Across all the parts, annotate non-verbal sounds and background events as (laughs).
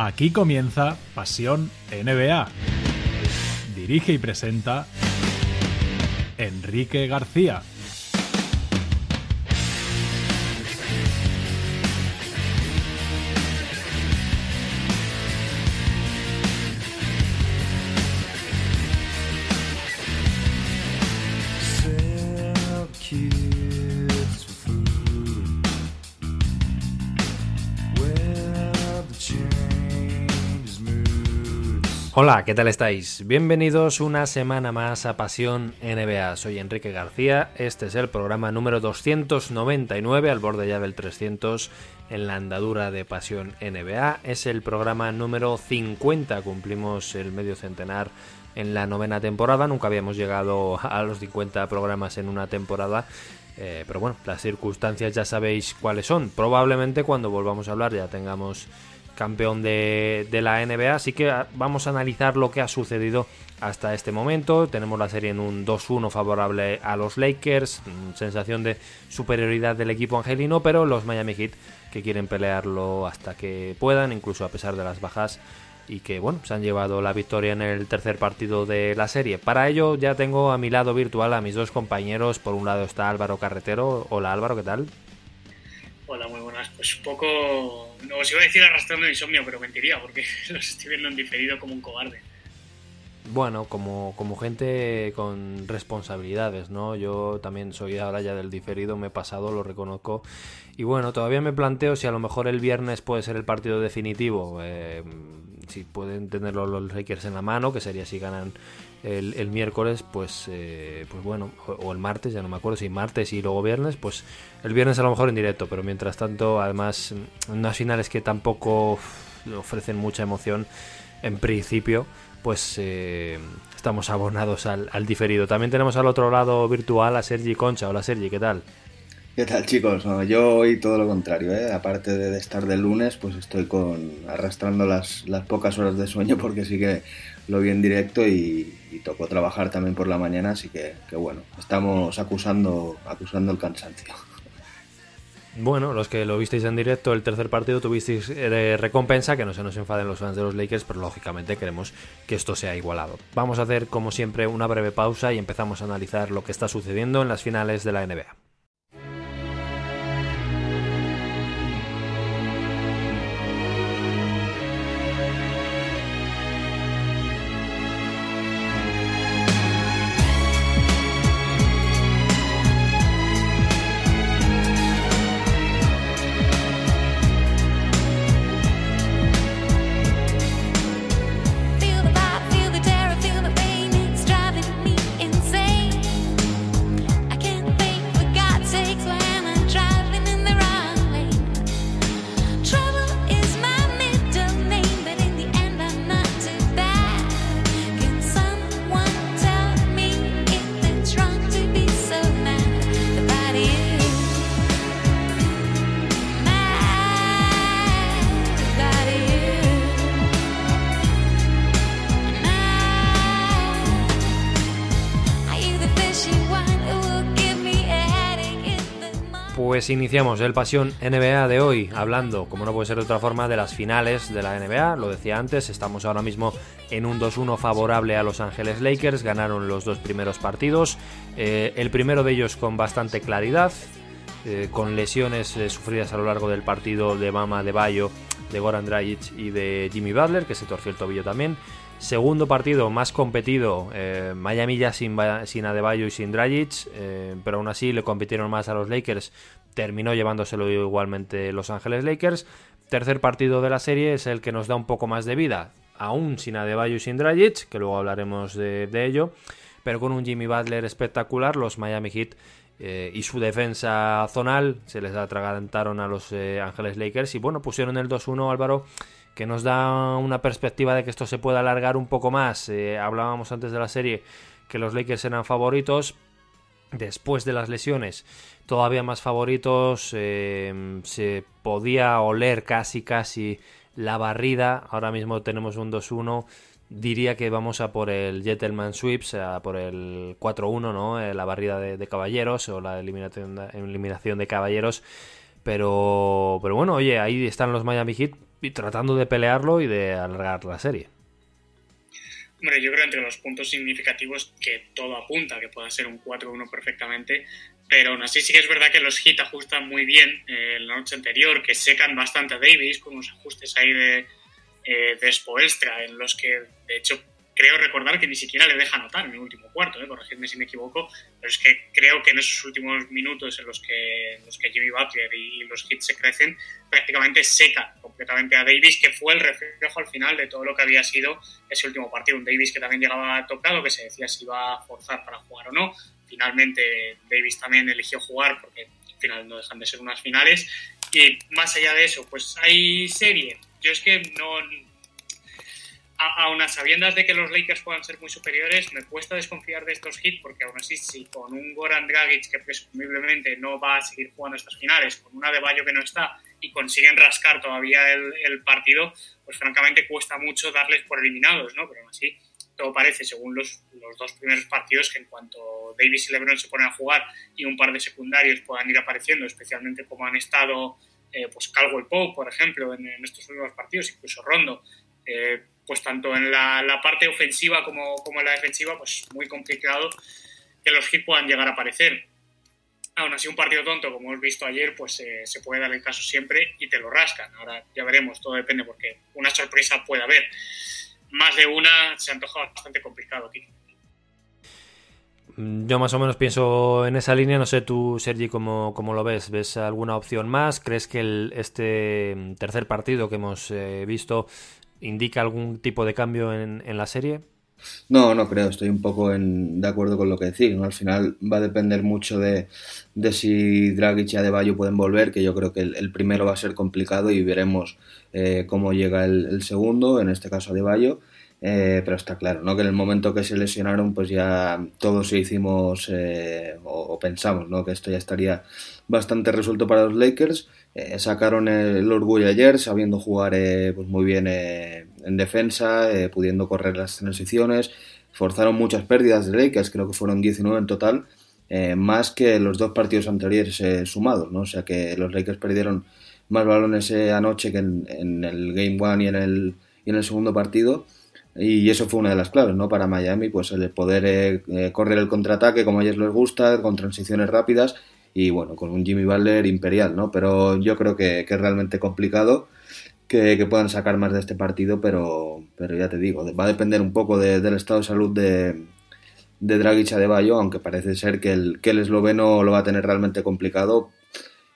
Aquí comienza Pasión NBA. Dirige y presenta Enrique García. Hola, ¿qué tal estáis? Bienvenidos una semana más a Pasión NBA. Soy Enrique García, este es el programa número 299 al borde ya del 300 en la andadura de Pasión NBA. Es el programa número 50, cumplimos el medio centenar en la novena temporada, nunca habíamos llegado a los 50 programas en una temporada. Eh, pero bueno, las circunstancias ya sabéis cuáles son. Probablemente cuando volvamos a hablar ya tengamos campeón de, la NBA. Así que ah, vamos a analizar lo que ha sucedido hasta este momento. Tenemos la serie en un 2-1 favorable a los Lakers, mm, sensación de superioridad del equipo angelino, pero los Miami Heat que quieren pelearlo hasta que puedan, incluso a pesar de las bajas y que bueno, se han llevado la victoria en el tercer partido de la serie. Para ello ya tengo a mi lado virtual a mis dos compañeros. Por un lado está Álvaro Carretero. Hola Álvaro, ¿qué tal? Hola, muy buenas. Pues un poco, no os iba a decir arrastrando insomnio, pero mentiría, porque (laughs) los estoy viendo en diferido como un cobarde. Bueno, como, como gente con responsabilidades, ¿no? Yo también soy ahora ya del diferido, me he pasado, lo reconozco. Y bueno, todavía me planteo si a lo mejor el viernes puede ser el partido definitivo. Eh, si pueden tenerlo los Lakers en la mano, que sería si ganan el, miércoles, pues, eh, pues bueno, o, el martes, ya no me acuerdo si martes y luego viernes, pues el viernes a lo mejor en directo, pero mientras tanto, además, unas finales que tampoco ofrecen mucha emoción en principio, pues eh, estamos abonados al, al, diferido. También tenemos al otro lado virtual a Sergi Concha. Hola Sergi, ¿qué tal? ¿Qué tal chicos? yo hoy todo lo contrario, ¿eh? aparte de estar de lunes, pues estoy con arrastrando las, las pocas horas de sueño porque sí que lo vi en directo y, tocó trabajar también por la mañana, así que, bueno, estamos acusando, acusando el cansancio. Bueno, los que lo visteis en directo, el tercer partido tuvisteis eh, recompensa, que no se nos enfaden los fans de los Lakers, pero lógicamente queremos que esto sea igualado. Vamos a hacer, como siempre, una breve pausa y empezamos a analizar lo que está sucediendo en las finales de la NBA. Pues iniciamos el Pasión NBA de hoy hablando, como no puede ser de otra forma, de las finales de la NBA. Lo decía antes, estamos ahora mismo en un 2-1 favorable a Los Ángeles Lakers. Ganaron los dos primeros partidos. Eh, el primero de ellos con bastante claridad, eh, con lesiones eh, sufridas a lo largo del partido de Mama de Bayo, de Goran Dragic y de Jimmy Butler, que se torció el tobillo también. Segundo partido más competido, Miami ya sin, sin Adebayo y sin Dragic, pero aún así le compitieron más a los Lakers terminó llevándoselo igualmente Los Ángeles Lakers. Tercer partido de la serie es el que nos da un poco más de vida, aún sin Adebayo y sin Dragic, que luego hablaremos de, ello, pero con un Jimmy Butler espectacular, los Miami Heat eh, y su defensa zonal se les atragantaron a los eh, Ángeles Lakers y bueno, pusieron el 2-1 Álvaro que nos da una perspectiva de que esto se pueda alargar un poco más. Eh, hablábamos antes de la serie que los Lakers eran favoritos, después de las lesiones todavía más favoritos, eh, se podía oler casi casi la barrida, ahora mismo tenemos un 2-1, diría que vamos a por el Gentleman Sweeps, a por el 4-1, ¿no? Eh, la barrida de, caballeros o la eliminación de, eliminación de caballeros. Pero, pero bueno, oye, ahí están los Miami Heat tratando de pelearlo y de alargar la serie. Hombre, yo creo entre los puntos significativos que todo apunta que pueda ser un 4-1 perfectamente, pero aún así sí que es verdad que los hits ajustan muy bien eh, la noche anterior, que secan bastante a Davis con unos ajustes ahí de, eh, de en los que de hecho creo recordar que ni siquiera le deja anotar en el último cuarto, ¿eh? corregidme si me equivoco, pero es que creo que en esos últimos minutos en los que, los que Jimmy Butler y los hits se crecen, prácticamente seca completamente a Davis, que fue el reflejo al final de todo lo que había sido ese último partido. Un Davis que también llegaba tocado, que se decía si iba a forzar para jugar o no. Finalmente Davis también eligió jugar porque al final no dejan de ser unas finales. Y más allá de eso, pues hay serie. Yo es que no aún a sabiendas de que los Lakers puedan ser muy superiores, me cuesta desconfiar de estos hits porque aún así, si con un Goran Dragic que presumiblemente no va a seguir jugando estas finales, con una de Bayo que no está y consiguen rascar todavía el, partido, pues francamente cuesta mucho darles por eliminados, ¿no? Pero aún así, todo parece, según los, los dos primeros partidos, que en cuanto Davis y LeBron se ponen a jugar y un par de secundarios puedan ir apareciendo, especialmente como han estado eh, pues Caldwell Pope, por ejemplo, en, estos últimos partidos, incluso Rondo, eh, pues tanto en la, parte ofensiva como, como, en la defensiva, pues muy complicado que los hits puedan llegar a aparecer. Aún así, un partido tonto, como hemos visto ayer, pues eh, se puede dar el caso siempre y te lo rascan. Ahora ya veremos, todo depende, porque una sorpresa puede haber. Más de una se antoja bastante complicado aquí. Yo más o menos pienso en esa línea, no sé tú, Sergi, cómo, cómo lo ves. ¿Ves alguna opción más? ¿Crees que el, este tercer partido que hemos eh, visto indica algún tipo de cambio en, la serie? No, no creo, estoy un poco en, de acuerdo con lo que decís. Al final va a depender mucho de, de si Dragic y Adebayo pueden volver, que yo creo que el, primero va a ser complicado y veremos eh, cómo llega el, segundo, en este caso Adebayo. Eh, pero está claro, ¿no? Que en el momento que se lesionaron, pues ya todos hicimos eh, o, pensamos, ¿no? Que esto ya estaría bastante resuelto para los Lakers. Eh, sacaron el orgullo ayer, sabiendo jugar pues muy bien en defensa, pudiendo correr las transiciones. Forzaron muchas pérdidas de Lakers, creo que fueron 19 en total, más que los dos partidos anteriores sumados, ¿no? O sea que los Lakers perdieron más balones anoche que en, el Game One y en el, y en el segundo partido y eso fue una de las claves, ¿no? Para Miami, pues el poder eh, eh, correr el contraataque como a ellos les gusta, con transiciones rápidas y bueno, con un Jimmy Butler imperial, ¿no? Pero yo creo que, es realmente complicado que, puedan sacar más de este partido, pero, pero ya te digo, va a depender un poco del estado de salud de, de Dragic de aunque parece ser que el, que el esloveno lo va a tener realmente complicado.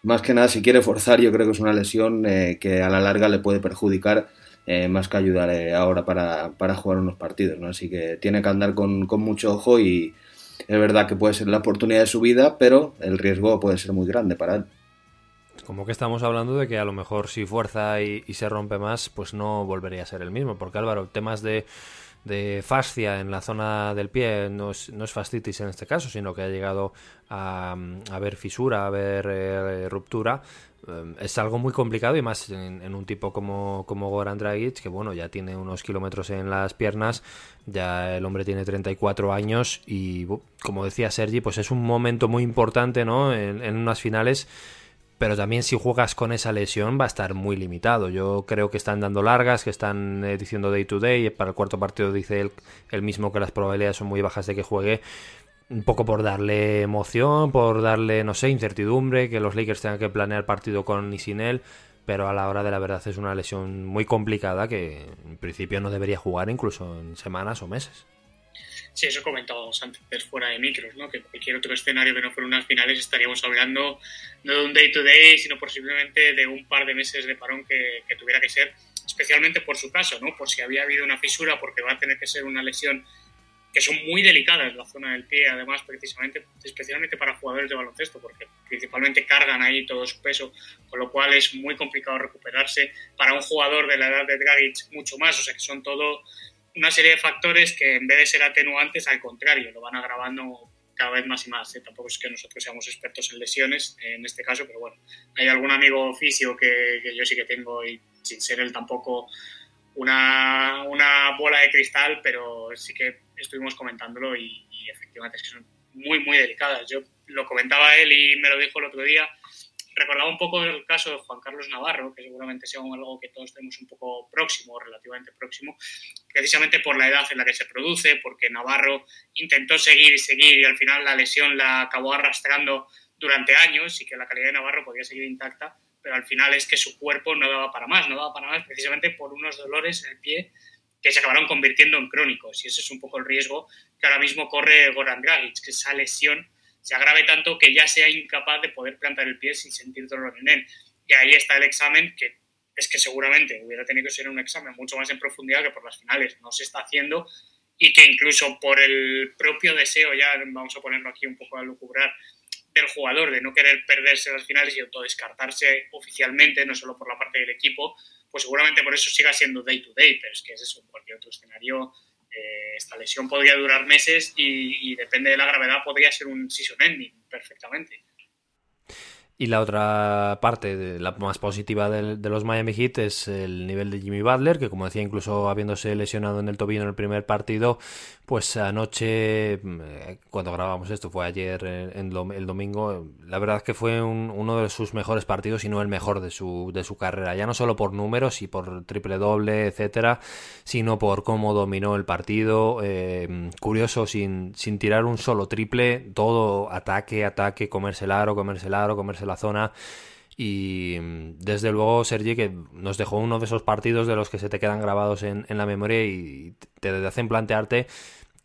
Más que nada, si quiere forzar, yo creo que es una lesión eh, que a la larga le puede perjudicar eh, más que ayudar ahora para, para, jugar unos partidos, ¿no? Así que tiene que andar con, con, mucho ojo y es verdad que puede ser la oportunidad de su vida, pero el riesgo puede ser muy grande para él. Como que estamos hablando de que a lo mejor si fuerza y, se rompe más, pues no volvería a ser el mismo, porque Álvaro, temas de de fascia en la zona del pie no es, no es fascitis en este caso, sino que ha llegado a, haber fisura, a haber eh, ruptura, eh, es algo muy complicado y más en, un tipo como, como Goran Dragic, que bueno, ya tiene unos kilómetros en las piernas, ya el hombre tiene 34 años y como decía Sergi, pues es un momento muy importante ¿no? en, en unas finales pero también si juegas con esa lesión va a estar muy limitado. Yo creo que están dando largas, que están eh, diciendo day to day. Para el cuarto partido dice él el mismo que las probabilidades son muy bajas de que juegue un poco por darle emoción, por darle, no sé, incertidumbre, que los Lakers tengan que planear partido con y sin él, pero a la hora de la verdad es una lesión muy complicada que en principio no debería jugar incluso en semanas o meses. Sí, eso comentábamos antes fuera de micros, ¿no? Que cualquier otro escenario que no fuera unas finales estaríamos hablando no de un day to day, sino posiblemente de un par de meses de parón que, que tuviera que ser, especialmente por su caso, ¿no? Por si había habido una fisura, porque va a tener que ser una lesión que son muy delicadas la zona del pie, además, precisamente, especialmente para jugadores de baloncesto, porque principalmente cargan ahí todo su peso, con lo cual es muy complicado recuperarse. Para un jugador de la edad de Dragic, mucho más, o sea que son todo una serie de factores que en vez de ser atenuantes, al contrario, lo van agravando cada vez más y más. ¿eh? Tampoco es que nosotros seamos expertos en lesiones en este caso, pero bueno, hay algún amigo físico que, que yo sí que tengo y sin ser él tampoco una, una bola de cristal, pero sí que estuvimos comentándolo y, efectivamente es que son muy, muy delicadas. Yo lo comentaba él y me lo dijo el otro día, recordaba un poco el caso de Juan Carlos Navarro, que seguramente sea algo que todos tenemos un poco próximo, relativamente próximo, precisamente por la edad en la que se produce, porque Navarro intentó seguir y seguir y al final la lesión la acabó arrastrando durante años y que la calidad de Navarro podía seguir intacta, pero al final es que su cuerpo no daba para más, no daba para más precisamente por unos dolores en el pie que se acabaron convirtiendo en crónicos. Y ese es un poco el riesgo que ahora mismo corre Goran Dragic, que esa lesión se agrave tanto que ya sea incapaz de poder plantar el pie sin sentir dolor en él. Y ahí está el examen que es que seguramente hubiera tenido que ser un examen mucho más en profundidad que por las finales. No se está haciendo y que incluso por el propio deseo, ya vamos a ponerlo aquí un poco a lucubrar, del jugador de no querer perderse las finales y autodescartarse oficialmente, no solo por la parte del equipo, pues seguramente por eso siga siendo day to day, pero es que es en cualquier otro escenario eh, esta lesión podría durar meses y, y, depende de la gravedad podría ser un season ending perfectamente. Y la otra parte, de, la más positiva de, de, los Miami Heat, es el nivel de Jimmy Butler, que como decía, incluso habiéndose lesionado en el tobillo en el primer partido, pues anoche, eh, cuando grabamos esto, fue ayer en, el domingo, la verdad es que fue uno de sus mejores partidos y no el mejor de su, de su carrera, ya no solo por números y por triple doble, etcétera, sino por cómo dominó el partido, eh, curioso, sin, sin tirar un solo triple, todo ataque, ataque, comerse el aro, comerse el aro, comerse zona. Y desde luego, Sergi, que nos dejó uno de esos partidos de los que se te quedan grabados en, en la memoria y te hacen plantearte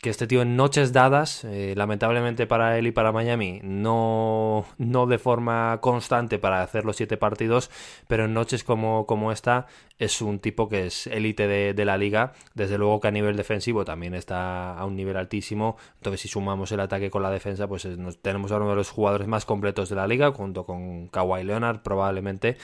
que este tío en noches dadas, eh, lamentablemente para él y para Miami, no, no de forma constante para hacer los siete partidos, pero en noches como, como esta es un tipo que es élite de, la liga, desde luego que a nivel defensivo también está a un nivel altísimo, entonces si sumamos el ataque con la defensa, pues tenemos a uno de los jugadores más completos de la liga, junto con Kawhi Leonard probablemente,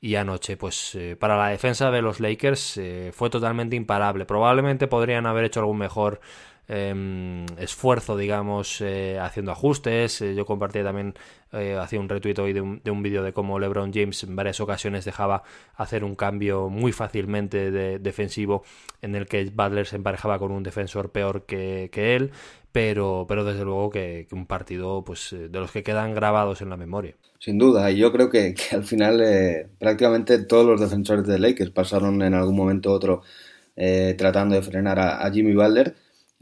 y anoche, pues eh, para la defensa de los Lakers eh, fue totalmente imparable. Probablemente podrían haber hecho algún mejor Em, esfuerzo, digamos, eh, haciendo ajustes. Eh, yo compartí también, eh, hacía un retweet hoy de un, de un vídeo de cómo LeBron James en varias ocasiones dejaba hacer un cambio muy fácilmente de, defensivo en el que Butler se emparejaba con un defensor peor que, él. Pero, pero desde luego que, un partido pues de los que quedan grabados en la memoria. Sin duda, y yo creo que, al final prácticamente todos los defensores de Lakers pasaron en algún momento u otro tratando de frenar a Jimmy Butler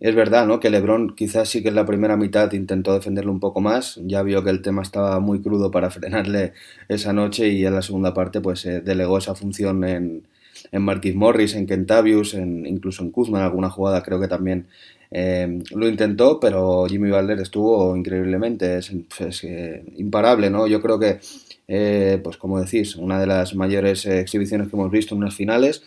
es verdad, ¿no? Que LeBron quizás sí que en la primera mitad intentó defenderlo un poco más, ya vio que el tema estaba muy crudo para (laughs) frenarle esa noche y en la segunda parte pues delegó esa función en, en Marquis Morris, en Kentavius, en, incluso en Kuzma en alguna jugada creo que también eh, lo intentó, pero Jimmy Butler estuvo increíblemente, es, eh, imparable, ¿no? Yo creo que, eh, pues como decís, una de las mayores exhibiciones que hemos visto en unas finales,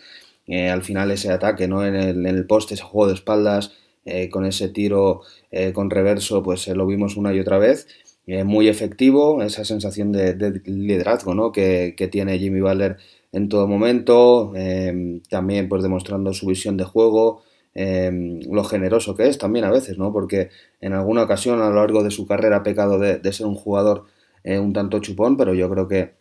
al final ese ataque, ¿no? En el, en el poste, ese juego de espaldas, eh, con ese tiro eh, con reverso, pues eh, lo vimos una y otra vez. muy efectivo, esa sensación de, liderazgo ¿no? que, tiene Jimmy Butler en todo momento, también pues demostrando su visión de juego, lo generoso que es también a veces, ¿no? porque en alguna ocasión a lo largo de su carrera ha pecado de, ser un jugador un tanto chupón, pero yo creo que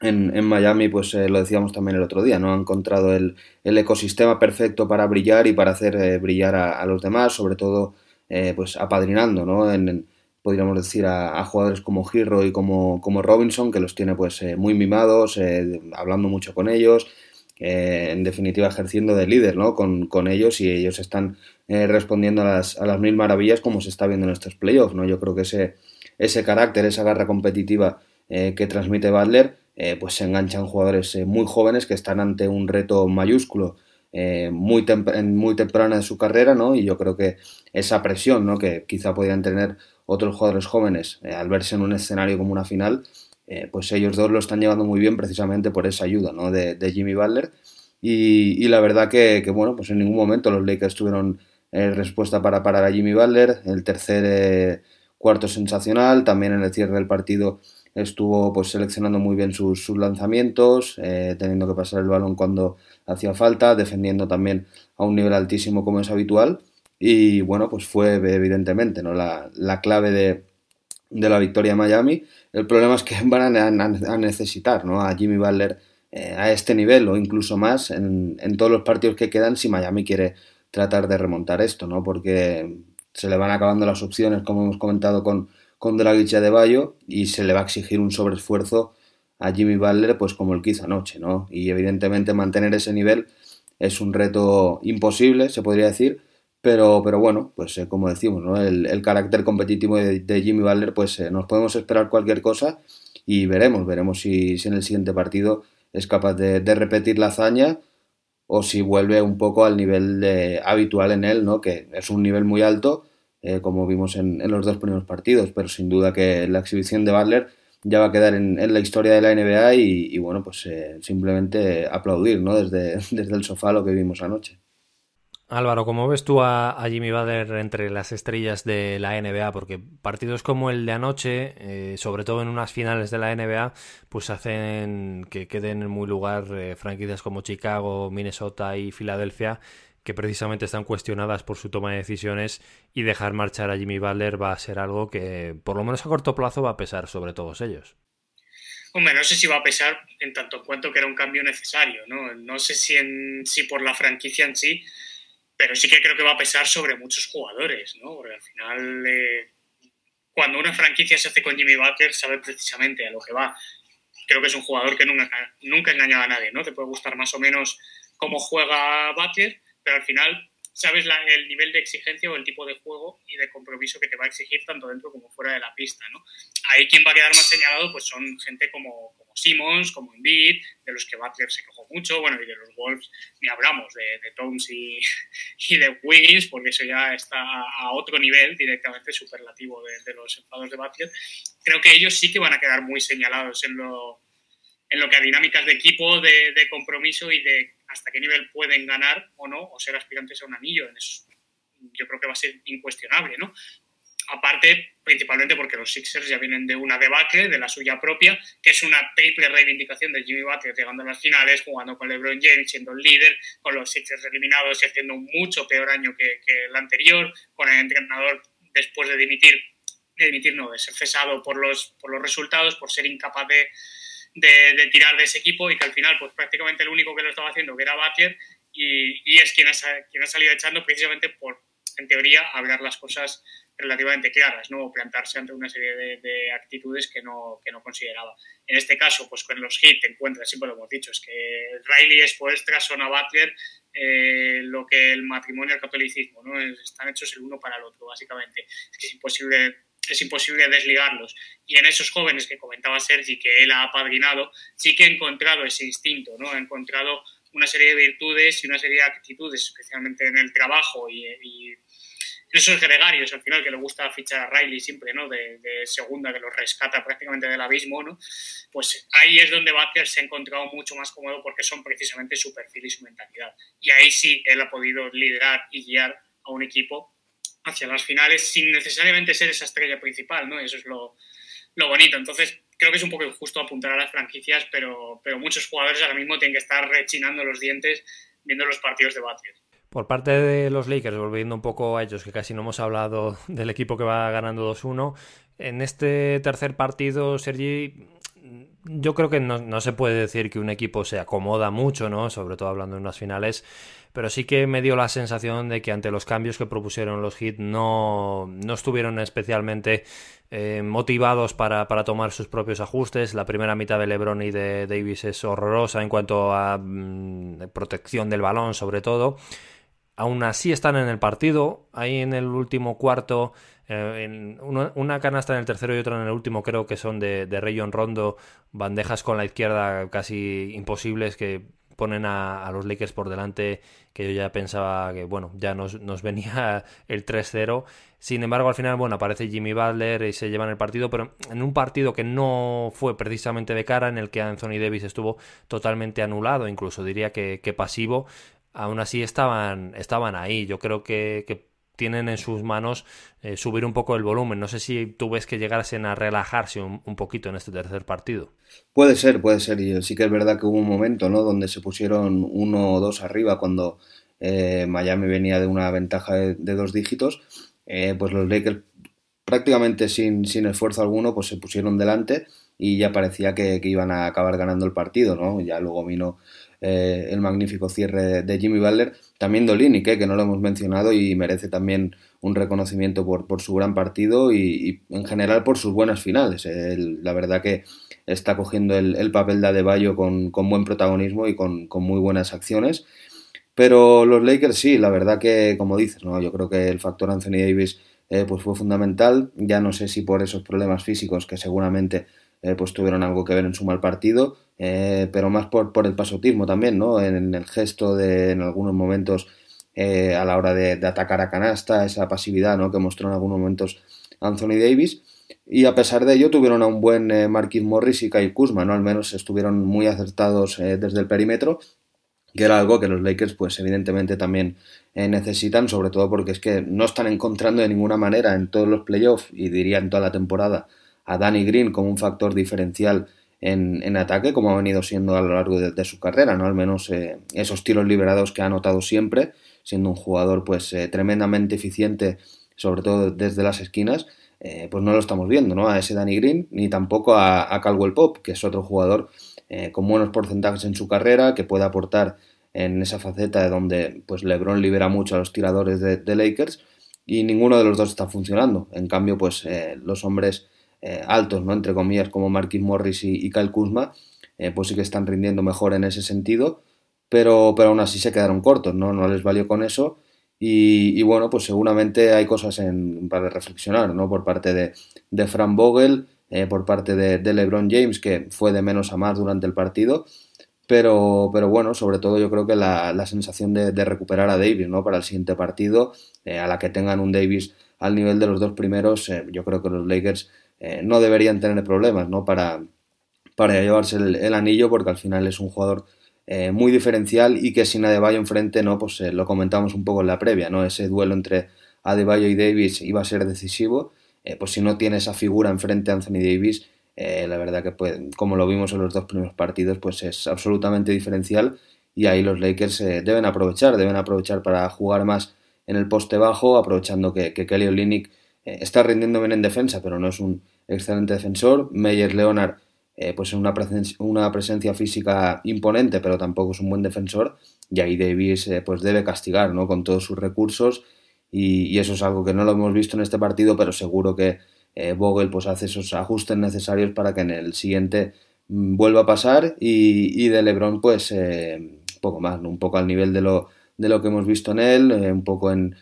en, en, Miami, pues eh, lo decíamos también el otro día, ¿no? Ha encontrado el, el ecosistema perfecto para brillar y para hacer eh, brillar a, los demás, sobre todo, eh, pues apadrinando, ¿no? En, podríamos decir a, jugadores como Hero y como, como Robinson, que los tiene pues muy mimados, hablando mucho con ellos, en definitiva ejerciendo de líder, ¿no? Con, con ellos y ellos están respondiendo a las, a las mil maravillas como se está viendo en estos playoffs, ¿no? Yo creo que ese, ese carácter, esa garra competitiva que transmite Butler, eh, pues se enganchan jugadores eh, muy jóvenes que están ante un reto mayúsculo eh, muy, muy temprana de su carrera, ¿no? Y yo creo que esa presión, ¿no? Que quizá podrían tener otros jugadores jóvenes al verse en un escenario como una final, pues ellos dos lo están llevando muy bien precisamente por esa ayuda, ¿no? De, Jimmy Butler. Y, la verdad que, bueno, pues en ningún momento los Lakers tuvieron respuesta para parar a Jimmy Butler. El tercer cuarto sensacional, también en el cierre del partido estuvo pues seleccionando muy bien sus, lanzamientos, eh, teniendo que pasar el balón cuando hacía falta, defendiendo también a un nivel altísimo como es habitual. Y bueno, pues fue evidentemente ¿no? la, clave de, la victoria de Miami. El problema es que (laughs) van a, necesitar ¿no? a Jimmy Butler eh, a este nivel o incluso más en, en, todos los partidos que quedan si Miami quiere tratar de remontar esto, ¿no? porque se le van acabando las opciones, como hemos comentado con, con Dragic de Bayo y se le va a exigir un sobreesfuerzo a Jimmy Butler pues como el que anoche, ¿no? Y evidentemente mantener ese nivel es un reto imposible, se podría decir, pero, pero bueno, pues eh, como decimos, ¿no? El, carácter competitivo de, Jimmy Butler, pues eh, nos podemos esperar cualquier cosa y veremos, veremos si, si en el siguiente partido es capaz de, repetir la hazaña o si vuelve un poco al nivel de, habitual en él, ¿no? Que es un nivel muy alto, eh, como vimos en, los dos primeros partidos, pero sin duda que la exhibición de Butler ya va a quedar en, la historia de la NBA y, bueno, pues simplemente aplaudir, ¿no? Desde, (laughs) desde el sofá lo que vimos anoche. Álvaro, ¿cómo ves tú a, Jimmy Butler entre las estrellas de la NBA? Porque partidos como el de anoche, eh, sobre todo en unas finales de la NBA, pues hacen que queden en muy lugar eh, franquicias como Chicago, Minnesota y Filadelfia, que precisamente están cuestionadas por su toma de decisiones y dejar marchar a Jimmy Butler va a ser algo que, por lo menos a corto plazo, va a pesar sobre todos ellos. Hombre, no sé si va a pesar en tanto en cuanto que era un cambio necesario, ¿no? No sé si, en, si por la franquicia en sí pero sí que creo que va a pesar sobre muchos jugadores, ¿no? Porque al final, eh, cuando una franquicia se hace con Jimmy Butler, sabe precisamente a lo que va. Creo que es un jugador que nunca, nunca engañaba a nadie, ¿no? Te puede gustar más o menos cómo juega Butler, pero al final sabes el nivel de exigencia o el tipo de juego y de compromiso que te va a exigir tanto dentro como fuera de la pista, ¿no? Ahí quien va a quedar más señalado pues son gente como, como Simmons, como Embiid, de los que Butler se quejó mucho, bueno, y de los Wolves ni hablamos, de, Toms y, (laughs) y, de Wiggins, porque eso ya está a otro nivel directamente superlativo de, de los enfados de Butler. Creo que ellos sí que van a quedar muy señalados en lo, en lo que a dinámicas de equipo, de compromiso y de hasta qué nivel pueden ganar o no, o ser aspirantes a un anillo. Eso yo creo que va a ser incuestionable, ¿no? Aparte, principalmente porque los Sixers ya vienen de una debacle, de la suya propia, que es una triple reivindicación de Jimmy Butler llegando a las finales, jugando con LeBron James, siendo el líder, con los Sixers eliminados y haciendo un mucho peor año que, el anterior, con el entrenador después de dimitir, de dimitir no, de ser cesado por los, por los resultados, por ser incapaz de, de, tirar de ese equipo y que al final pues prácticamente el único que lo estaba haciendo que era Butler y, es quien ha, salido echando precisamente por, en teoría, hablar las cosas relativamente claras, ¿no? O plantarse ante una serie de, actitudes que no, que no consideraba. En este caso, pues con los hits te encuentras, siempre lo hemos dicho, es que Riley es por extra, son a Butler, eh, lo que el matrimonio y el catolicismo, ¿no? Están hechos el uno para el otro, básicamente. Es que es imposible es imposible desligarlos. Y en esos jóvenes que comentaba Sergi, que él ha apadrinado, sí que ha encontrado ese instinto, ¿no? Ha encontrado una serie de virtudes y una serie de actitudes, especialmente en el trabajo y, y esos gregarios al final que le gusta fichar a Riley siempre, ¿no? De, segunda, que los rescata prácticamente del abismo, ¿no? Pues ahí es donde Butler se ha encontrado mucho más cómodo porque son precisamente su perfil y su mentalidad. Y ahí sí él ha podido liderar y guiar a un equipo hacia las finales sin necesariamente ser esa estrella principal, ¿no? Eso es lo, bonito. Entonces, creo que es un poco injusto apuntar a las franquicias, pero, pero muchos jugadores ahora mismo tienen que estar rechinando los dientes viendo los partidos de Butler. Por parte de los Lakers, volviendo un poco a ellos, que casi no hemos hablado (laughs) del equipo que va ganando 2-1, en este tercer partido, Sergi, yo creo que no, no, se puede decir que un equipo se acomoda mucho, ¿no? Sobre todo hablando en unas finales pero sí que me dio la sensación de que ante los cambios que propusieron los Heat no, no estuvieron especialmente eh, motivados para, tomar sus propios ajustes. La primera mitad de LeBron y de Davis es horrorosa en cuanto a mm, protección del balón, sobre todo. Aún así están en el partido. Ahí en el último cuarto, eh, una, canasta en el tercero y otra en el último, creo que son de, de Rayon Rondo. Bandejas con la izquierda casi imposibles que ponen a, los Lakers por delante, que yo ya pensaba que, bueno, ya nos, nos venía (laughs) el 3-0. Sin embargo, al final, bueno, aparece Jimmy Butler y se llevan el partido, pero en un partido que no fue precisamente de cara, en el que Anthony Davis estuvo totalmente anulado, incluso diría que, pasivo, aún así estaban, estaban ahí. Yo creo que, que tienen en sus manos eh, subir un poco el volumen. No sé si tú ves que llegasen a relajarse un, poquito en este tercer partido. Puede ser, puede ser. Y sí que es verdad que hubo un momento ¿no? donde se pusieron uno o dos arriba cuando eh, Miami venía de una ventaja de, dos dígitos. Eh, pues los Lakers prácticamente sin, sin, esfuerzo alguno pues se pusieron delante y ya parecía que, que, iban a acabar ganando el partido. ¿no? Ya luego vino eh, el magnífico cierre de Jimmy Butler. También Dolini, que no lo hemos mencionado y merece también un reconocimiento por, por su gran partido y, en general por sus buenas finales. la verdad que está cogiendo el, papel de Adebayo con, con, buen protagonismo y con, con, muy buenas acciones. Pero los Lakers sí, la verdad que, como dices, ¿no? yo creo que el factor Anthony Davis eh, pues fue fundamental. Ya no sé si por esos problemas físicos que seguramente eh, pues tuvieron algo que ver en su mal partido, eh, pero más por, por el pasotismo también, ¿no? En, el gesto de, en algunos momentos, a la hora de, atacar a canasta, esa pasividad, ¿no? Que mostró en algunos momentos Anthony Davis. Y a pesar de ello tuvieron a un buen eh, Marquis Morris y Kyle Kuzma, ¿no? Al menos estuvieron muy acertados desde el perímetro que era algo que los Lakers pues evidentemente también eh, necesitan, sobre todo porque es que no están encontrando de ninguna manera en todos los playoffs y diría en toda la temporada a Danny Green como un factor diferencial en, ataque, como ha venido siendo a lo largo de, su carrera, ¿no? Al menos eh, esos tiros liberados que ha anotado siempre, siendo un jugador pues eh, tremendamente eficiente, sobre todo desde las esquinas, pues no lo estamos viendo, ¿no? A ese Danny Green, ni tampoco a, a Caldwell Pop, que es otro jugador eh, con buenos porcentajes en su carrera, que puede aportar en esa faceta de donde pues LeBron libera mucho a los tiradores de, Lakers y ninguno de los dos está funcionando. En cambio, pues eh, los hombres eh, altos, ¿no? entre comillas, como Marquis Morris y, Kyle Kuzma, pues sí que están rindiendo mejor en ese sentido, pero, pero aún así se quedaron cortos, ¿no? No les valió con eso. Y, bueno, pues seguramente hay cosas en, para reflexionar, ¿no? Por parte de, de Fran Vogel, eh, por parte de, LeBron James, que fue de menos a más durante el partido. Pero, pero bueno, sobre todo yo creo que la, sensación de, recuperar a Davis ¿no? para el siguiente partido, eh, a la que tengan un Davis al nivel de los dos primeros, eh, yo creo que los Lakers no deberían tener problemas ¿no? para, para llevarse el, anillo, porque al final es un jugador muy diferencial y que sin Adebayo enfrente, ¿no? pues lo comentamos un poco en la previa, ¿no? ese duelo entre Adebayo y Davis iba a ser decisivo eh, pues si no tiene esa figura enfrente Anthony Davis, eh, la verdad que pues, como lo vimos en los dos primeros partidos, pues es absolutamente diferencial y ahí los Lakers eh, deben aprovechar, deben aprovechar para jugar más en el poste bajo, aprovechando que, Kelly Olynyk está rindiendo bien en defensa, pero no es un excelente defensor. Meyer Leonard, pues es una, presencia física imponente, pero tampoco es un buen defensor. Y ahí Davis, pues debe castigar, ¿no? Con todos sus recursos y, eso es algo que no lo hemos visto en este partido, pero seguro que eh, Vogel pues, hace esos ajustes necesarios para que en el siguiente mm, vuelva a pasar y, de Lebron pues eh, poco más, un poco al nivel de lo, de lo que hemos visto en él, eh, un poco en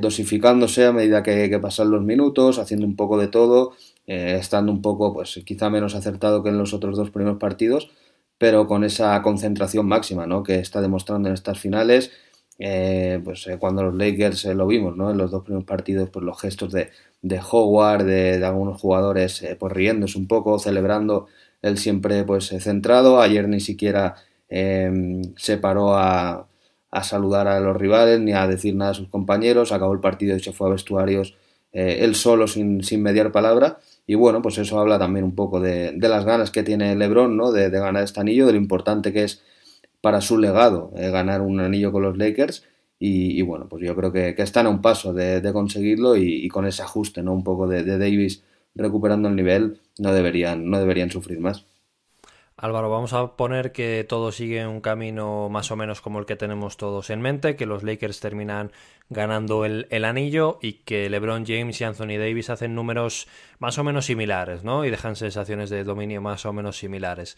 dosificándose a medida que, pasan los minutos, haciendo un poco de todo, estando un poco pues quizá menos acertado que en los otros dos primeros partidos, pero con esa concentración máxima ¿no? que está demostrando en estas finales eh, pues eh, cuando los Lakers eh, lo vimos, ¿no? En los dos primeros partidos, pues los gestos de, de Howard, de, algunos jugadores, pues riéndose un poco, celebrando, él siempre pues centrado, ayer ni siquiera se paró a, a, saludar a los rivales ni a decir nada a sus compañeros, acabó el partido y se fue a vestuarios él solo sin, sin mediar palabra y bueno, pues eso habla también un poco de, de las ganas que tiene Lebron, ¿no? De, de ganar este anillo, de lo importante que es para su legado eh, ganar un anillo con los Lakers. Y, bueno, pues yo creo que, están a un paso de, conseguirlo y, con ese ajuste, ¿no? Un poco de, Davis recuperando el nivel, no deberían, no deberían sufrir más. Álvaro, vamos a poner que todo sigue un camino más o menos como el que tenemos todos en mente, que los Lakers terminan ganando el, el, anillo y que LeBron James y Anthony Davis hacen números más o menos similares, ¿no? Y dejan sensaciones de dominio más o menos similares.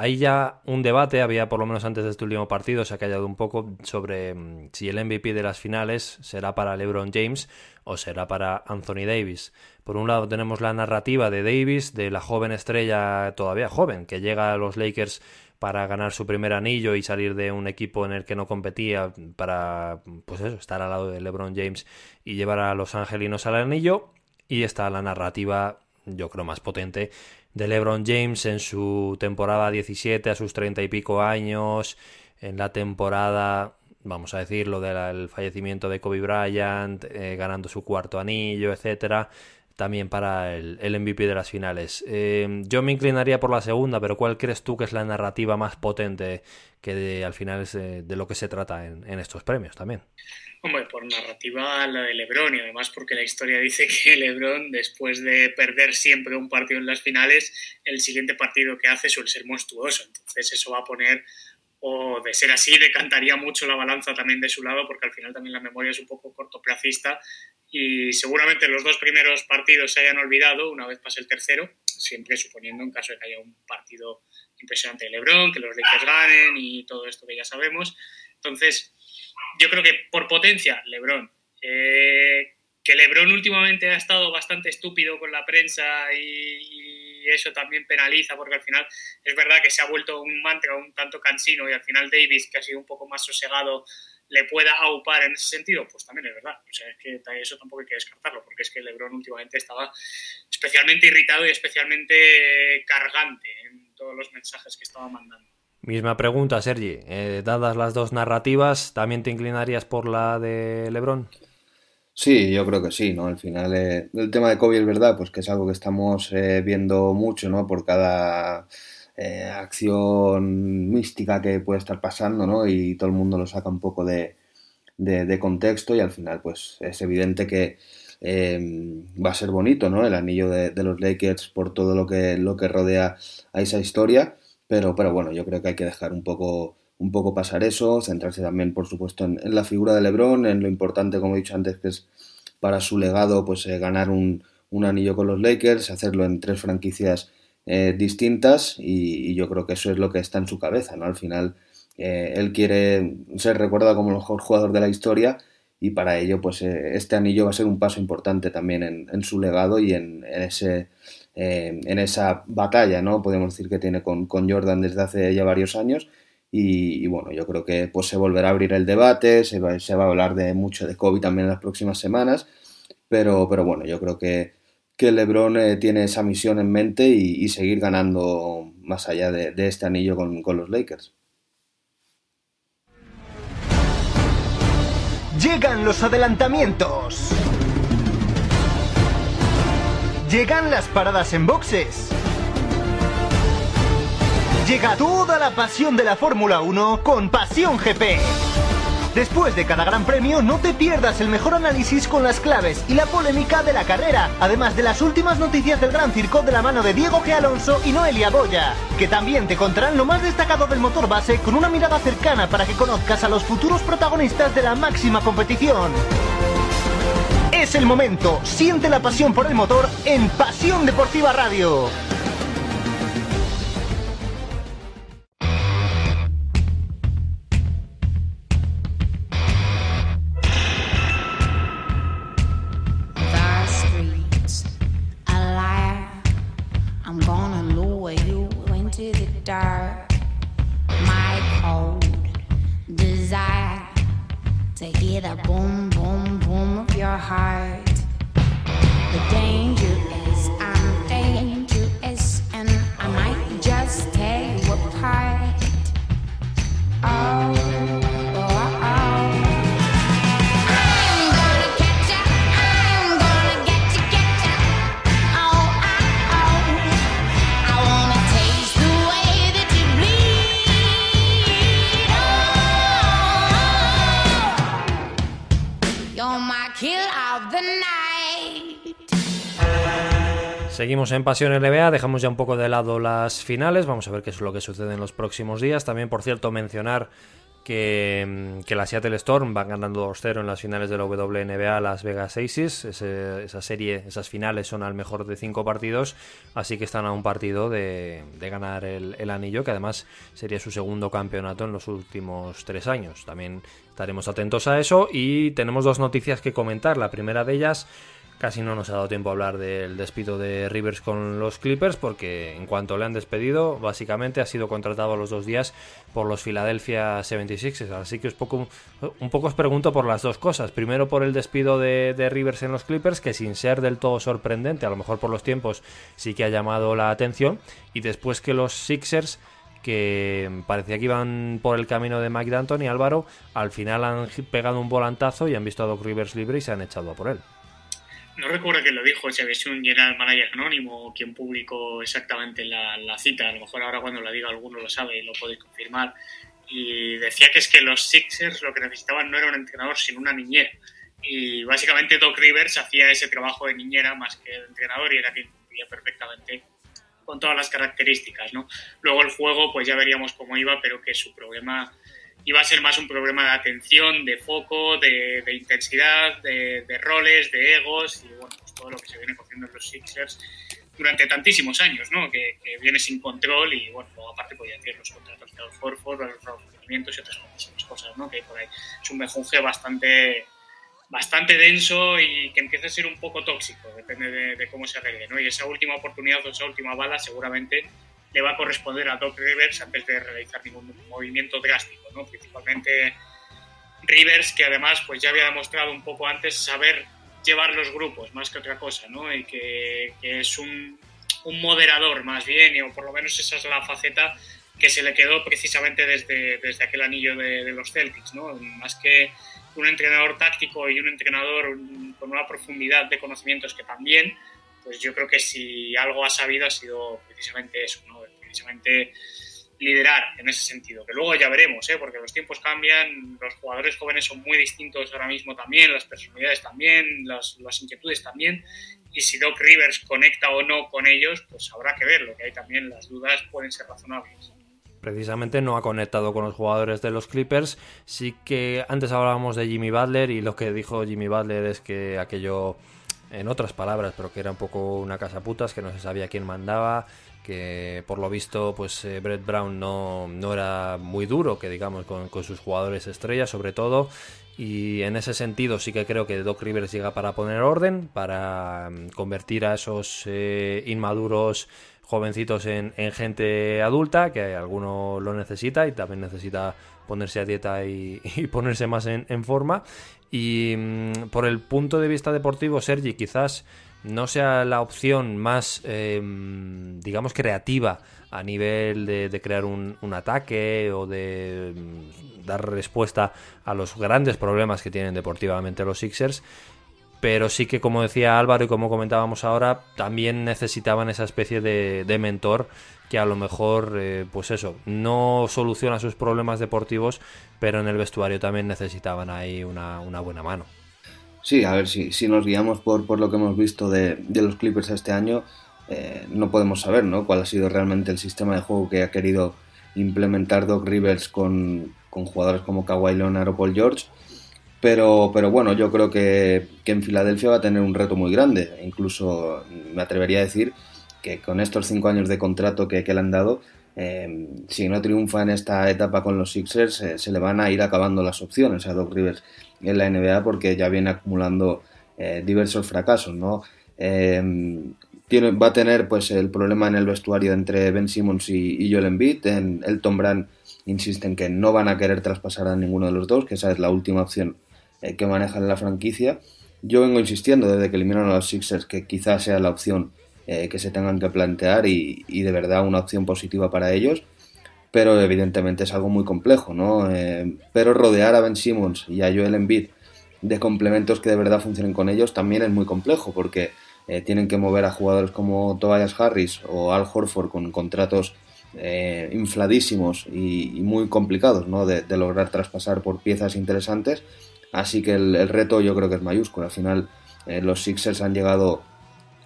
Hay ya un debate, había por lo menos antes de este último partido, se ha callado un poco sobre mm, si el MVP de las finales será para LeBron James o será para Anthony Davis. Por un lado tenemos la narrativa de Davis, de la joven estrella todavía joven, que llega a los Lakers para ganar su primer anillo y salir de un equipo en el que no competía para pues eso, estar al lado de LeBron James y llevar a los angelinos al anillo. Y está la narrativa, yo creo, más potente de LeBron James en su temporada 17 a sus 30 y pico años, en la temporada, vamos a decirlo, del fallecimiento de Kobe Bryant, eh, ganando su cuarto anillo, etcétera, también para el, MVP de las finales. Eh, yo me inclinaría por la segunda, pero ¿cuál crees tú que es la narrativa más potente que al final es de, lo que se trata en, en estos premios también? Hombre, por narrativa la de Lebron y además porque la historia dice (laughs) que Lebron, después de perder siempre un partido en las finales, el siguiente partido que hace suele ser monstruoso. Entonces eso va a poner o de ser así decantaría mucho la balanza también de su lado porque al final también la memoria es un poco cortoplacista y seguramente los dos primeros partidos se hayan olvidado una vez pase el tercero, siempre suponiendo en caso de que haya un partido impresionante de LeBron, que los Lakers ganen y todo esto que ya sabemos. Entonces, yo creo que por potencia, LeBron. Eh, que LeBron últimamente ha estado bastante estúpido con la prensa y, eso también penaliza porque al final es verdad que se ha vuelto un mantra un tanto cansino y al final Davis, que ha sido un poco más sosegado, le pueda aupar en ese sentido, pues también es verdad. O sea, es que eso tampoco hay que descartarlo porque es que LeBron últimamente estaba especialmente irritado y especialmente cargante en todos los mensajes que estaba mandando. Misma pregunta, Sergi. Eh, dadas las dos narrativas, ¿también te inclinarías por la de LeBron? Sí, yo creo que sí, ¿no? Al final, eh, el tema de Kobe es verdad, pues que es algo que estamos eh, viendo mucho, ¿no? Por cada eh, acción mística que puede estar pasando, ¿no? Y todo el mundo lo saca un poco de, de, contexto y al final, pues es evidente que va a ser bonito, ¿no? El anillo de, de, los Lakers por todo lo que, lo que rodea a esa historia, pero, pero bueno, yo creo que hay que dejar un poco un poco pasar eso, centrarse también, por supuesto, en, la figura de LeBron, en lo importante, como he dicho antes, que es para su legado, pues eh, ganar un, anillo con los Lakers, hacerlo en tres franquicias eh, distintas y, yo creo que eso es lo que está en su cabeza, ¿no? Al final, eh, él quiere ser recordado como el mejor jugador de la historia y para ello, pues este anillo va a ser un paso importante también en, su legado y en, ese en esa batalla, ¿no? Podemos decir que tiene con, con Jordan desde hace ya varios años y, bueno, yo creo que pues se volverá a abrir el debate, se va, se va a hablar de mucho de COVID también en las próximas semanas, pero, pero bueno, yo creo que, que LeBron eh, tiene esa misión en mente y, seguir ganando más allá de, de este anillo con, con los Lakers. Llegan los adelantamientos. Llegan las paradas en boxes Llega toda la pasión de la Fórmula 1 con Pasión GP. Después de cada gran premio, no te pierdas el mejor análisis con las claves y la polémica de la carrera, además de las últimas noticias del Gran Circo de la mano de Diego G. Alonso y Noelia Boya, que también te contarán lo más destacado del motor base con una mirada cercana para que conozcas a los futuros protagonistas de la máxima competición. Es el momento, siente la pasión por el motor en Pasión Deportiva Radio. Seguimos en Pasión NBA, dejamos ya un poco de lado las finales, vamos a ver qué es lo que sucede en los próximos días. También, por cierto, mencionar que, que la Seattle Storm van ganando 2-0 en las finales de la WNBA Las Vegas Aces. esa serie, esas finales son al mejor de cinco partidos, así que están a un partido de, ganar el, el, anillo, que además sería su segundo campeonato en los últimos tres años. También estaremos atentos a eso y tenemos dos noticias que comentar. La primera de ellas Casi no nos ha dado tiempo a hablar del despido de Rivers con los Clippers porque en cuanto le han despedido, básicamente ha sido contratado a los dos días por los Philadelphia 76ers. Así que poco, un poco os pregunto por las dos cosas. Primero por el despido de, de, Rivers en los Clippers, que sin ser del todo sorprendente, a lo mejor por los tiempos sí que ha llamado la atención. Y después que los Sixers que parecía que iban por el camino de Mike D'Antoni y Álvaro, al final han pegado un volantazo y han visto a Doc Rivers libre y se han echado a por él no recuerdo quién lo dijo, si habéis un general manager anónimo quien publicó exactamente la, cita, a lo mejor ahora cuando la diga alguno lo sabe y lo podéis confirmar, y decía que es que los Sixers lo que necesitaban no era un entrenador, sino una niñera. Y básicamente Doc Rivers hacía ese trabajo de niñera más que de entrenador y era quien cumplía perfectamente con todas las características, ¿no? Luego el juego, pues ya veríamos cómo iba, pero que su problema iba a ser más un problema de atención, de foco, de, intensidad, de, roles, de egos y bueno, pues todo lo que se viene cogiendo en los Sixers durante tantísimos años, ¿no? Que, viene sin control y bueno, aparte podía decir los contratos de los Forford, los reconocimientos y otras cosas, ¿no? Que por ahí. Es un mejunje bastante bastante denso y que empieza a ser un poco tóxico, depende de, cómo se arregle, ¿no? Y esa última oportunidad o esa última bala seguramente le va a corresponder a Doc Rivers antes de realizar ningún movimiento drástico, ¿no? Principalmente Rivers, que además pues ya había demostrado un poco antes saber llevar los grupos más que otra cosa, ¿no? Y que, es un, un, moderador más bien, o por lo menos esa es la faceta que se le quedó precisamente desde, desde aquel anillo de, de los Celtics, ¿no? Más que un entrenador táctico y un entrenador con una profundidad de conocimientos que también, pues yo creo que si algo ha sabido ha sido precisamente eso, ¿no? precisamente liderar en ese sentido. Que luego ya veremos, ¿eh? porque los tiempos cambian, los jugadores jóvenes son muy distintos ahora mismo también, las personalidades también, las, las inquietudes también, y si Doc Rivers conecta o no con ellos, pues habrá que verlo, que hay también las dudas pueden ser razonables precisamente no ha conectado con los jugadores de los Clippers. Sí que antes hablábamos de Jimmy Butler y lo que dijo Jimmy Butler es que aquello, en otras palabras, pero que era un poco una casa putas, que no se sabía quién mandaba, que por lo visto pues eh, Brett Brown no, no, era muy duro, que digamos, con, sus jugadores estrellas sobre todo. Y en ese sentido sí que creo que Doc Rivers llega para poner orden, para mm, convertir a esos eh, inmaduros jovencitos en, gente adulta, que alguno lo necesita y también necesita ponerse a dieta y, (laughs) ponerse más en, forma. Y mm, por el punto de vista deportivo, Sergi, quizás no sea la opción más, em, digamos, creativa a nivel de, crear un, ataque o de mm, dar respuesta a los grandes problemas que tienen deportivamente los Sixers pero sí que como decía Álvaro y como comentábamos ahora, también necesitaban esa especie de, mentor que a lo mejor, eh, pues eso, no soluciona sus problemas deportivos, pero en el vestuario también necesitaban ahí una, buena mano. Sí, a ver, si, si nos guiamos por, por lo que hemos visto de, los Clippers este año, eh, no podemos saber ¿no? cuál ha sido realmente el sistema de juego que ha querido implementar Doc Rivers con, con jugadores como Kawhi Leonard o Paul George pero, pero bueno, yo creo que, en Filadelfia va a tener un reto muy grande. Incluso me atrevería a decir que con estos cinco años de contrato que, le han dado, eh, si no triunfa en esta etapa con los Sixers, eh, se le van a ir acabando las opciones a Doc Rivers en la NBA porque ya viene acumulando eh, diversos fracasos, ¿no? tiene, va a tener pues el problema en el vestuario entre Ben Simmons y, y Joel Embiid. En Elton Brand insisten que no van a querer traspasar a ninguno de los dos, que esa es la última opción eh, que manejan la franquicia. Yo vengo insistiendo desde que eliminaron a los Sixers que quizás sea la opción eh, que se tengan que plantear y, de verdad una opción positiva para ellos, pero evidentemente es algo muy complejo, ¿no? Eh, pero rodear a Ben Simmons y a Joel Embiid de complementos que de verdad funcionen con ellos también es muy complejo porque tienen que mover a jugadores como Tobias Harris o Al Horford con contratos infladísimos y, muy complicados ¿no? de, lograr traspasar por piezas interesantes Así que el, reto yo creo que es mayúsculo. Al final eh, los Sixers han llegado,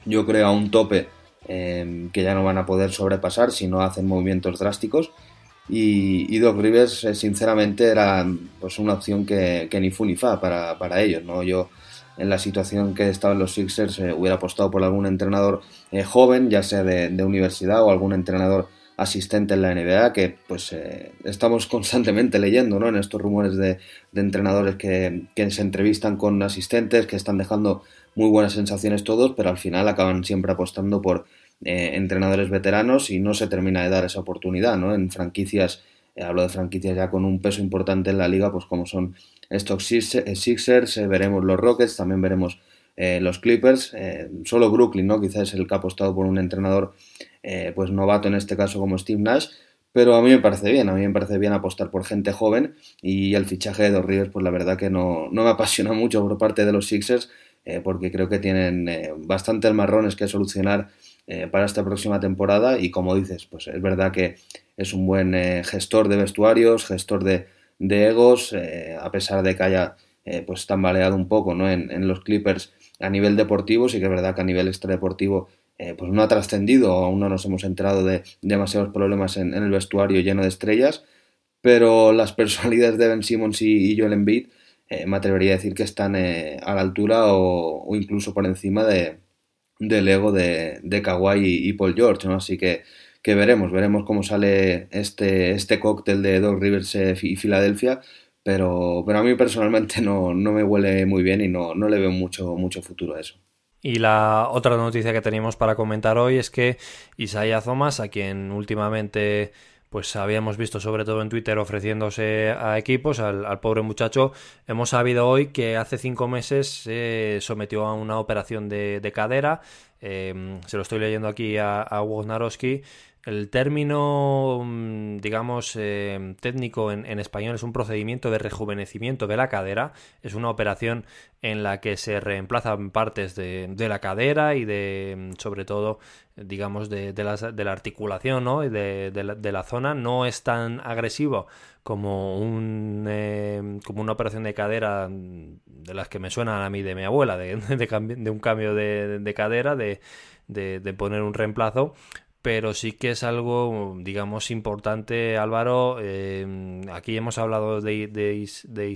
yo creo, a un tope que ya no van a poder sobrepasar si no hacen movimientos drásticos. Y, Doc Rivers, eh, sinceramente, era pues, una opción que, ni fu ni fa para, para, ellos. ¿no? Yo, en la situación que estaban los Sixers, eh, hubiera apostado por algún entrenador joven, ya sea de, de universidad o algún entrenador asistente en la NBA, que pues eh, estamos (laughs) constantemente leyendo ¿no? en estos rumores de, entrenadores que, se entrevistan con asistentes, que están dejando muy buenas sensaciones todos, pero al final acaban siempre apostando por eh, entrenadores veteranos y no se termina de dar esa oportunidad, ¿no? En franquicias, eh, hablo de franquicias ya con un peso importante en la liga, pues como son estos Sixers, veremos los Rockets, también veremos los Clippers, solo Brooklyn, ¿no? Quizás es el que ha apostado por un entrenador eh, pues novato en este caso como Steve Nash, pero a mí me parece bien, a mí me parece bien apostar por gente joven y el fichaje de Dos Rivers, pues la verdad que no, me (laughs) apasiona mucho por parte de los Sixers, eh, porque creo que tienen eh, bastantes marrones que solucionar para esta próxima temporada y como dices, pues es verdad que es un buen gestor de vestuarios, gestor de, egos, a pesar de que haya pues tambaleado un poco ¿no? en, en los Clippers a nivel deportivo, sí que es verdad que a nivel extradeportivo pues no ha trascendido, aún no nos hemos enterado de demasiados problemas en, el vestuario lleno de estrellas, pero las personalidades de Ben Simmons y, Joel Embiid me atrevería a decir que están a la altura o, incluso por encima de, del ego de, de Kawhi y, Paul George, ¿no? Así que, que veremos, veremos cómo sale este, este cóctel de Doc Rivers y Filadelfia, pero, pero a mí personalmente no, no me huele muy bien y no, no le veo mucho, mucho futuro a eso. Y la otra noticia que teníamos para comentar hoy es que Isaiah Thomas, a quien últimamente pues habíamos visto sobre todo en Twitter ofreciéndose a equipos, al, pobre muchacho, hemos sabido hoy que hace cinco meses se sometió a una operación de, cadera, eh, se lo estoy leyendo aquí a, a Wojnarowski, el término, mm, digamos, eh, técnico en, español es un procedimiento de rejuvenecimiento de la cadera. Es una operación en la que se reemplazan partes de, la cadera y de, mm, sobre todo, digamos, de, la, articulación ¿no? y de, la, zona. No es tan agresivo como, un, eh, como una operación de cadera de las que me suenan a mí de mi abuela, de, (laughs) un cambio de, cadera, de, de, poner un reemplazo, pero sí que es algo, digamos, importante, Álvaro. Eh, aquí hemos hablado de, de, de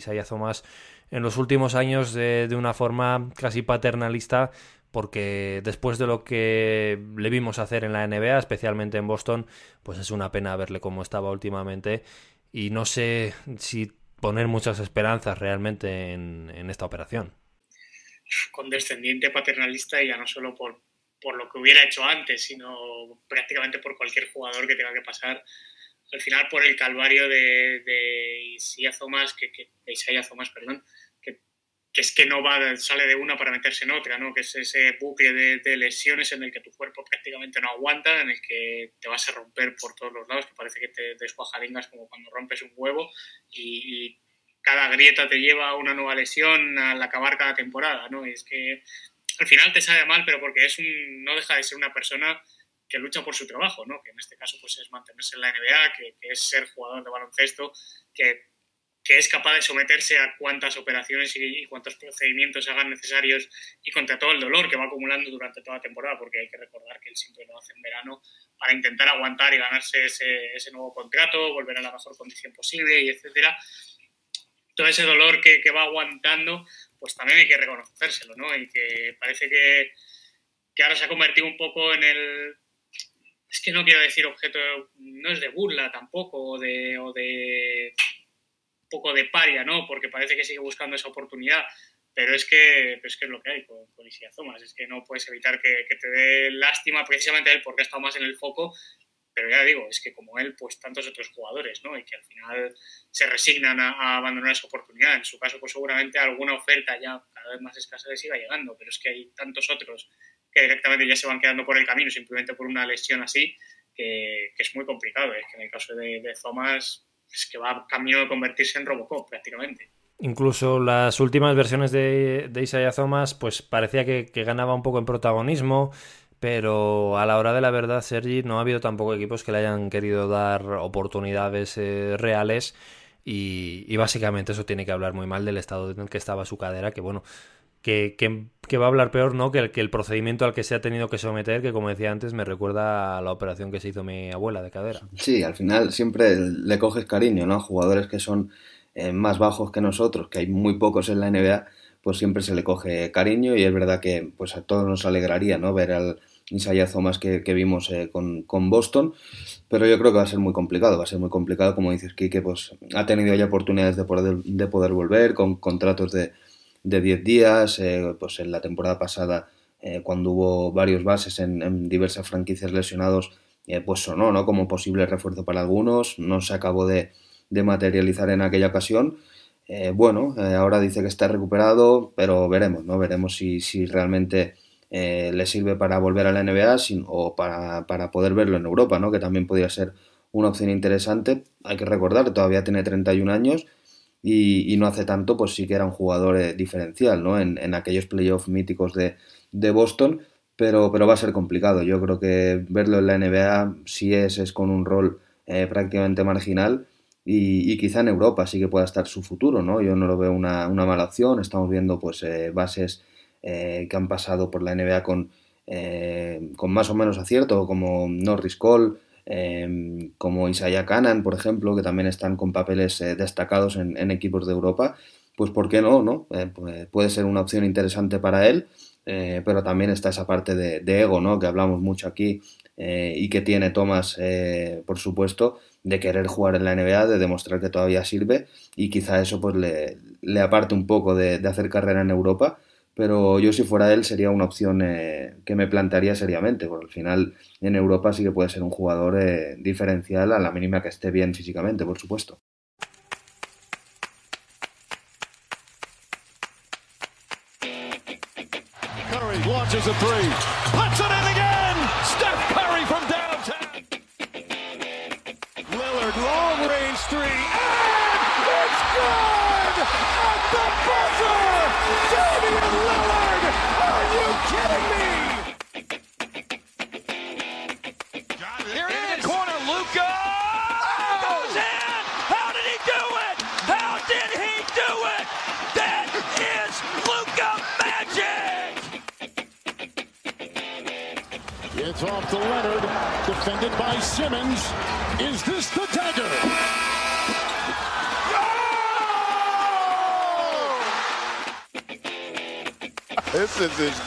en los últimos años de, una forma casi paternalista, porque después de lo que le vimos hacer en la NBA, especialmente en Boston, pues es una pena verle cómo estaba últimamente. Y no sé si poner muchas esperanzas realmente en, en esta operación. Condescendiente paternalista y ya no solo por por lo que hubiera hecho antes, sino prácticamente por cualquier jugador que tenga que pasar. Al final, por el calvario de, de Isaiah Thomas, que, que, perdón, que, es que no va, sale de una para meterse en otra, ¿no? que es ese bucle de, lesiones en el que tu cuerpo prácticamente no aguanta, en el que te vas a romper por todos los lados, que parece que te descuajaringas como cuando rompes un huevo y, y cada grieta te lleva a una nueva lesión al acabar cada temporada, ¿no? Y es que al final te sabe mal, pero porque es un, no deja de ser una persona que lucha por su trabajo, ¿no? que en este caso pues, es mantenerse en la NBA, que, es ser jugador de baloncesto, que, que, es capaz de someterse a cuantas operaciones y, cuántos procedimientos hagan necesarios y contra todo el dolor que va acumulando durante toda la temporada, porque hay que recordar que él siempre lo hace en verano para intentar aguantar y ganarse ese, ese nuevo contrato, volver a la mejor condición posible y etcétera. Todo ese dolor que, que va aguantando pues también hay que reconocérselo, ¿no? Y que parece que, ahora se ha convertido un poco en el... Es que no quiero decir objeto, no es de burla tampoco, o de, o de un poco de paria, ¿no? Porque parece que sigue buscando esa oportunidad, pero es que, es, que es lo que hay con, con Isia Thomas, es que no puedes evitar que, que te dé lástima precisamente él porque ha estado más en el foco pero ya digo, es que como él, pues tantos otros jugadores, ¿no? Y que al final se resignan a, abandonar esa oportunidad. En su caso, pues seguramente alguna oferta ya cada vez más escasa les iba llegando, pero es que hay tantos otros que directamente ya se van quedando por el camino simplemente por una lesión así, que, es muy complicado. Es que en el caso de, de Thomas, es que va camino de convertirse en Robocop prácticamente. Incluso las últimas versiones de, de Thomas, pues parecía que ganaba un poco en protagonismo, pero a la hora de la verdad, Sergi, no ha habido tampoco equipos que le hayan querido dar oportunidades eh, reales y, básicamente eso tiene que hablar muy mal del estado en el que estaba su cadera, que bueno, que, que, va a hablar peor, ¿no? Que el, que el procedimiento al que se ha tenido que someter, que como decía antes, me recuerda a la operación que se hizo mi abuela de cadera. Sí, al final siempre le coges cariño, ¿no? Jugadores que son eh, más bajos que nosotros, que hay muy pocos en la NBA, pues siempre se le coge cariño y es verdad que pues a todos nos alegraría, ¿no? Ver al ensayazo más que, vimos eh, con, Boston, pero yo creo que va a ser muy complicado, va a ser muy complicado, como dices, Kike, pues ha tenido ya oportunidades de poder, de poder volver con contratos de, de 10 días, eh, pues en la temporada pasada, eh, cuando hubo varios bases en, diversas franquicias lesionados, pues sonó, ¿no? Como posible refuerzo para algunos, no se acabó de, de materializar en aquella ocasión. Bueno, ahora dice que está recuperado, pero veremos, ¿no? Veremos si, si realmente eh, le sirve para volver a la NBA o para, para, poder verlo en Europa, ¿no? que también podría ser una opción interesante. Hay que recordar, todavía tiene 31 años y, y no hace tanto, pues sí que era un jugador eh, diferencial ¿no? en, en aquellos playoffs míticos de, de Boston, pero, pero va a ser complicado. Yo creo que verlo en la NBA, si es, es con un rol eh, prácticamente marginal. Y, y, quizá en Europa sí que pueda estar su futuro, ¿no? Yo no lo veo una, una mala opción. Estamos viendo pues bases eh, que han pasado por la NBA con eh, con más o menos acierto, como Norris Cole, eh, como Isaiah Canan, por ejemplo, que también están con papeles destacados en, equipos de Europa, pues ¿por qué no? no? Pues puede ser una opción interesante para él. pero también está esa parte de, de, ego, ¿no? Que hablamos mucho aquí y que tiene Thomas, por supuesto, de querer jugar en la NBA, de demostrar que todavía sirve y quizá eso pues le, le aparte un poco de, hacer carrera en Europa, pero yo si fuera él sería una opción eh, que me plantearía seriamente, porque al final en Europa sí que puede ser un jugador eh, diferencial a la mínima que esté bien físicamente, por supuesto.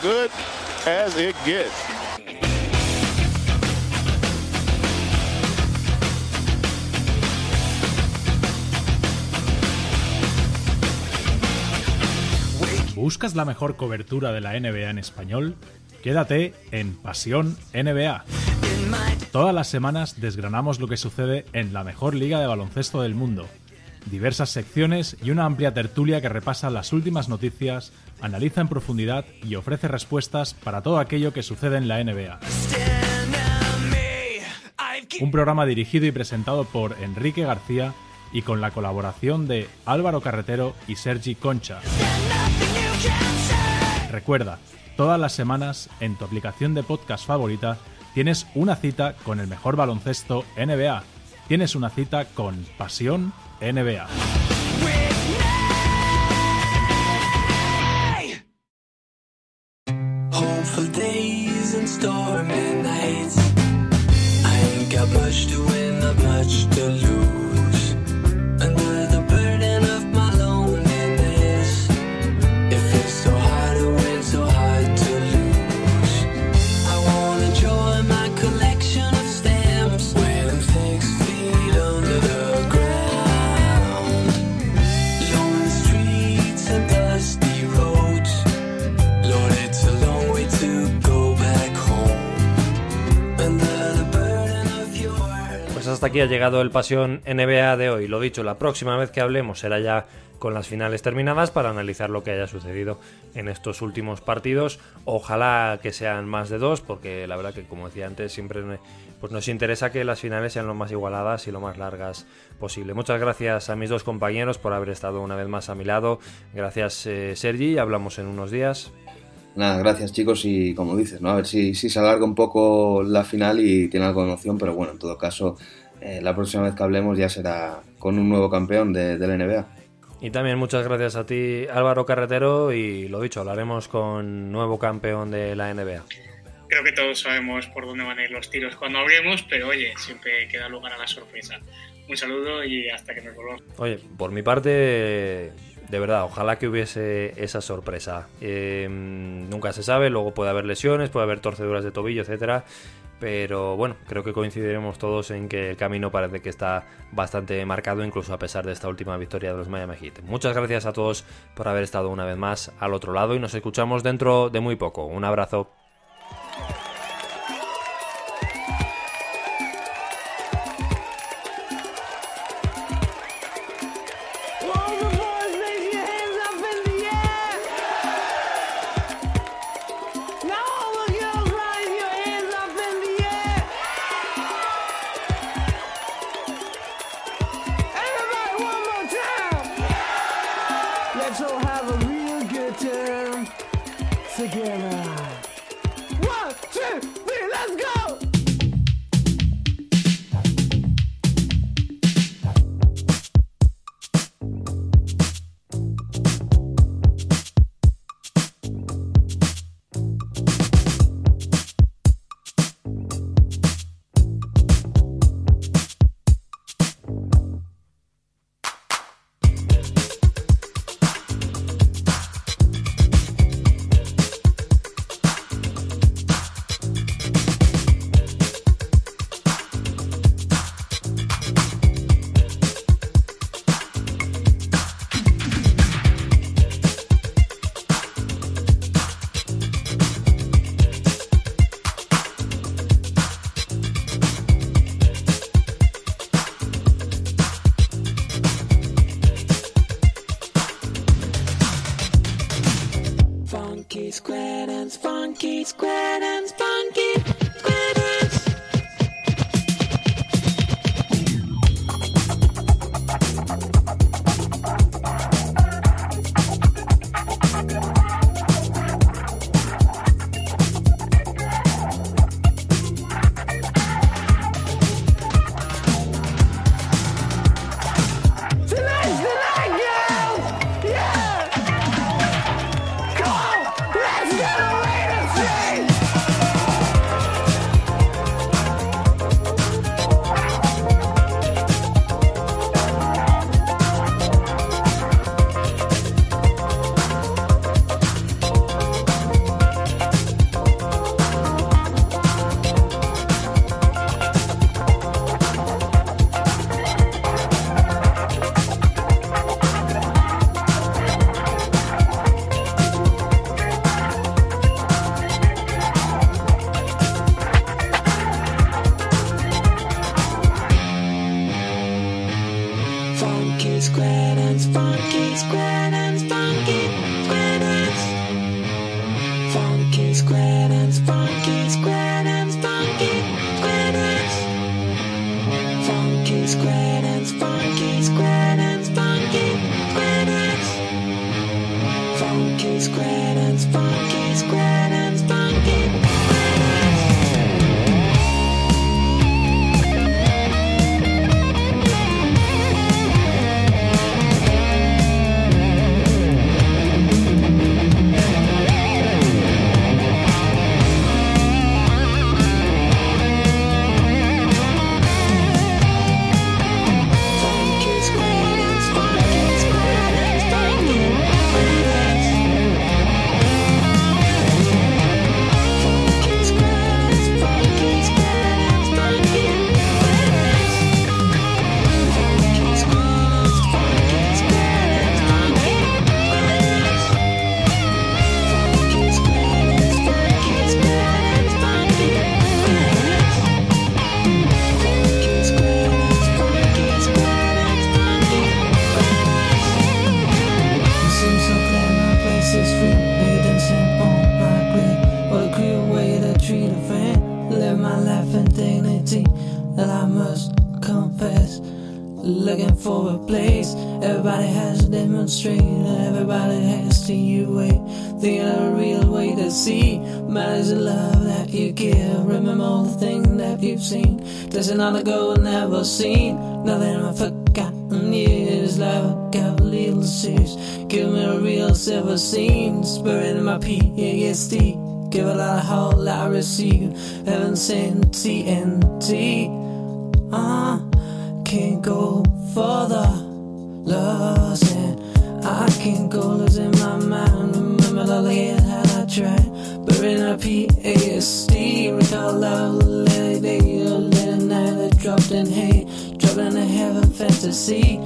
Good as it gets. ¿Buscas la mejor cobertura de la NBA en español? Quédate en Pasión NBA. Todas las semanas desgranamos lo que sucede en la mejor liga de baloncesto del mundo. Diversas secciones y una amplia tertulia que repasa las últimas noticias, analiza en profundidad y ofrece respuestas para todo aquello que sucede en la NBA. Un programa dirigido y presentado por Enrique García y con la colaboración de Álvaro Carretero y Sergi Concha. Recuerda, Todas las semanas, en tu aplicación de podcast favorita, tienes una cita con el mejor baloncesto NBA. Tienes una cita con Pasión NBA. Ha llegado el Pasión NBA de hoy. Lo dicho, la próxima vez que hablemos será ya con las finales terminadas para analizar lo que haya sucedido en estos últimos partidos. Ojalá que sean más de dos, porque la verdad que, como decía antes, siempre pues nos interesa que las finales sean lo más igualadas y lo más largas posible. Muchas gracias a mis dos compañeros por haber estado una vez más a mi lado. Gracias, eh, Sergi. Hablamos en unos días. Nada, gracias chicos y como dices, ¿no? A ver si, si se alarga un poco la final y tiene algo de emoción, pero bueno, en todo caso eh, la próxima vez que hablemos ya será con un nuevo campeón de, la NBA. Y también muchas gracias a ti Álvaro Carretero y lo dicho, hablaremos con nuevo campeón de la NBA. Creo que todos sabemos por dónde van a ir los tiros cuando hablemos, pero oye, siempre queda lugar a la sorpresa. Un saludo y hasta que nos volvamos. Oye, por mi parte, de verdad, ojalá que hubiese esa sorpresa. Eh, nunca se sabe, luego puede haber lesiones, puede haber torceduras de tobillo, etcétera. Pero bueno, creo que coincidiremos todos en que el camino parece que está bastante marcado, incluso a pesar de esta última victoria de los Miami Heat. Muchas gracias a todos por haber estado una vez más al otro lado y nos escuchamos dentro de muy poco. Un abrazo. Matters of love that you give. Remember all the things that you've seen. There's another goal never seen. Nothing I've forgotten years. love. got a little serious. Give me a real silver seam. Spurring my PhD. Give a lot of heart, I receive. Heaven sent TNT. see.